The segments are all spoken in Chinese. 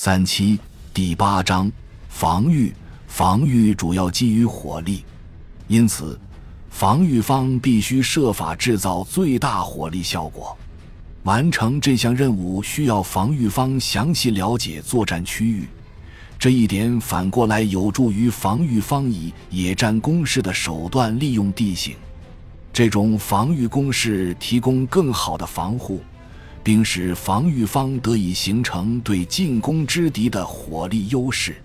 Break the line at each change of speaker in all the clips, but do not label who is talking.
三七第八章防御。防御主要基于火力，因此，防御方必须设法制造最大火力效果。完成这项任务需要防御方详细了解作战区域，这一点反过来有助于防御方以野战攻势的手段利用地形。这种防御攻势提供更好的防护。并使防御方得以形成对进攻之敌的火力优势。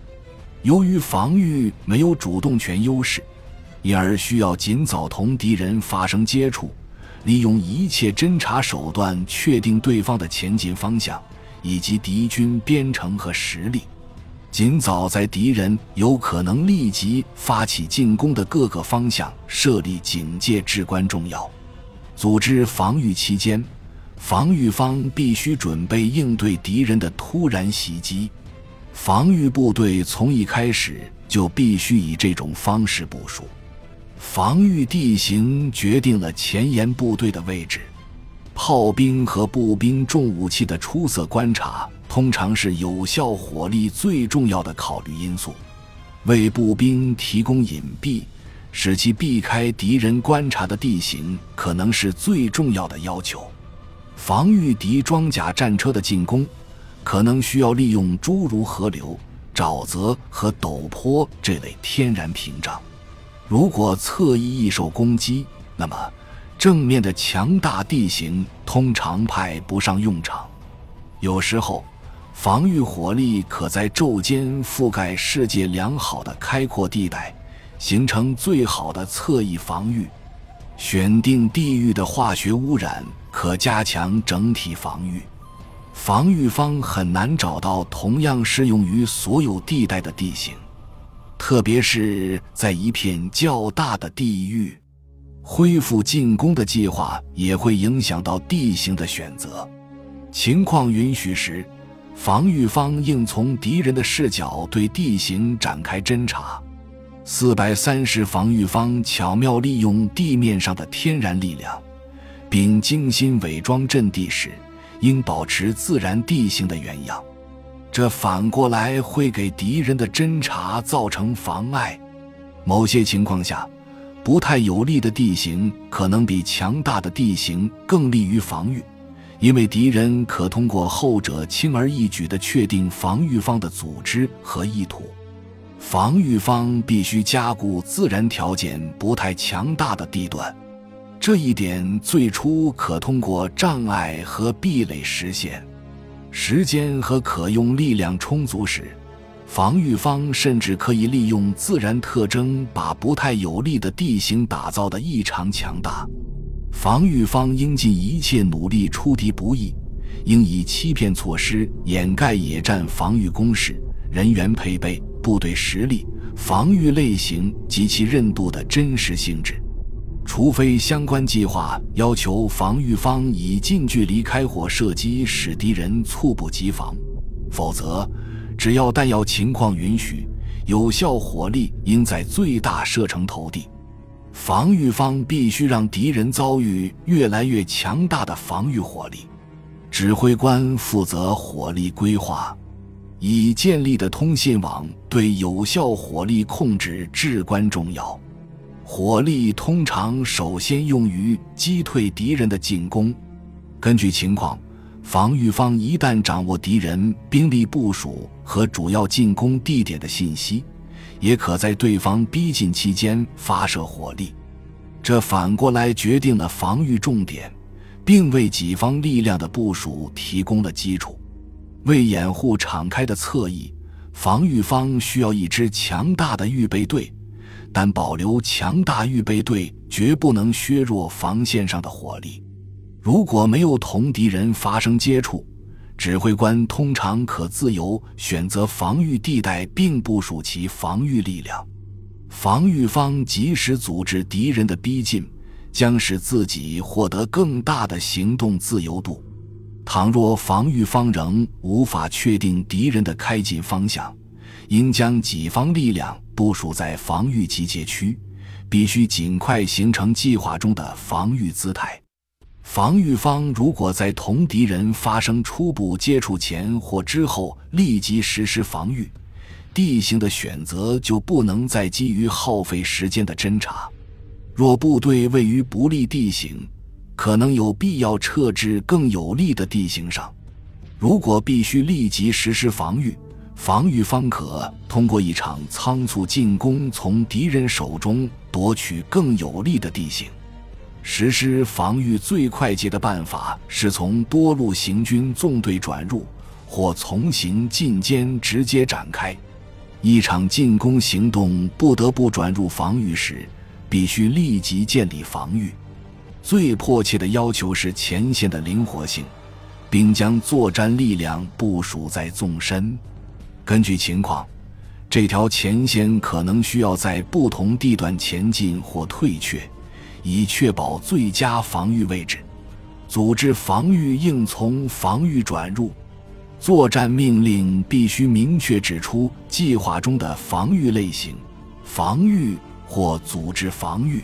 由于防御没有主动权优势，因而需要尽早同敌人发生接触，利用一切侦察手段确定对方的前进方向以及敌军编程和实力。尽早在敌人有可能立即发起进攻的各个方向设立警戒至关重要。组织防御期间。防御方必须准备应对敌人的突然袭击，防御部队从一开始就必须以这种方式部署。防御地形决定了前沿部队的位置，炮兵和步兵重武器的出色观察通常是有效火力最重要的考虑因素。为步兵提供隐蔽，使其避开敌人观察的地形，可能是最重要的要求。防御敌装甲战车的进攻，可能需要利用诸如河流、沼泽和陡坡这类天然屏障。如果侧翼易受攻击，那么正面的强大地形通常派不上用场。有时候，防御火力可在昼间覆盖世界良好的开阔地带，形成最好的侧翼防御。选定地域的化学污染。可加强整体防御，防御方很难找到同样适用于所有地带的地形，特别是在一片较大的地域。恢复进攻的计划也会影响到地形的选择。情况允许时，防御方应从敌人的视角对地形展开侦查。四百三十防御方巧妙利用地面上的天然力量。并精心伪装阵地时，应保持自然地形的原样，这反过来会给敌人的侦察造成妨碍。某些情况下，不太有利的地形可能比强大的地形更利于防御，因为敌人可通过后者轻而易举地确定防御方的组织和意图。防御方必须加固自然条件不太强大的地段。这一点最初可通过障碍和壁垒实现。时间和可用力量充足时，防御方甚至可以利用自然特征，把不太有利的地形打造得异常强大。防御方应尽一切努力出敌不意，应以欺骗措施掩盖野战防御工事、人员配备、部队实力、防御类型及其韧度的真实性质。除非相关计划要求防御方以近距离开火射击使敌人猝不及防，否则，只要弹药情况允许，有效火力应在最大射程投递。防御方必须让敌人遭遇越来越强大的防御火力。指挥官负责火力规划，已建立的通信网对有效火力控制至关重要。火力通常首先用于击退敌人的进攻。根据情况，防御方一旦掌握敌人兵力部署和主要进攻地点的信息，也可在对方逼近期间发射火力。这反过来决定了防御重点，并为己方力量的部署提供了基础。为掩护敞开的侧翼，防御方需要一支强大的预备队。但保留强大预备队绝不能削弱防线上的火力。如果没有同敌人发生接触，指挥官通常可自由选择防御地带并部署其防御力量。防御方及时阻止敌人的逼近，将使自己获得更大的行动自由度。倘若防御方仍无法确定敌人的开进方向，应将己方力量。部署在防御集结区，必须尽快形成计划中的防御姿态。防御方如果在同敌人发生初步接触前或之后立即实施防御，地形的选择就不能再基于耗费时间的侦察。若部队位于不利地形，可能有必要撤至更有利的地形上。如果必须立即实施防御，防御方可通过一场仓促进攻，从敌人手中夺取更有利的地形。实施防御最快捷的办法是从多路行军纵队转入，或从行进间直接展开。一场进攻行动不得不转入防御时，必须立即建立防御。最迫切的要求是前线的灵活性，并将作战力量部署在纵深。根据情况，这条前线可能需要在不同地段前进或退却。以确保最佳防御位置，组织防御应从防御转入。作战命令必须明确指出计划中的防御类型：防御或组织防御。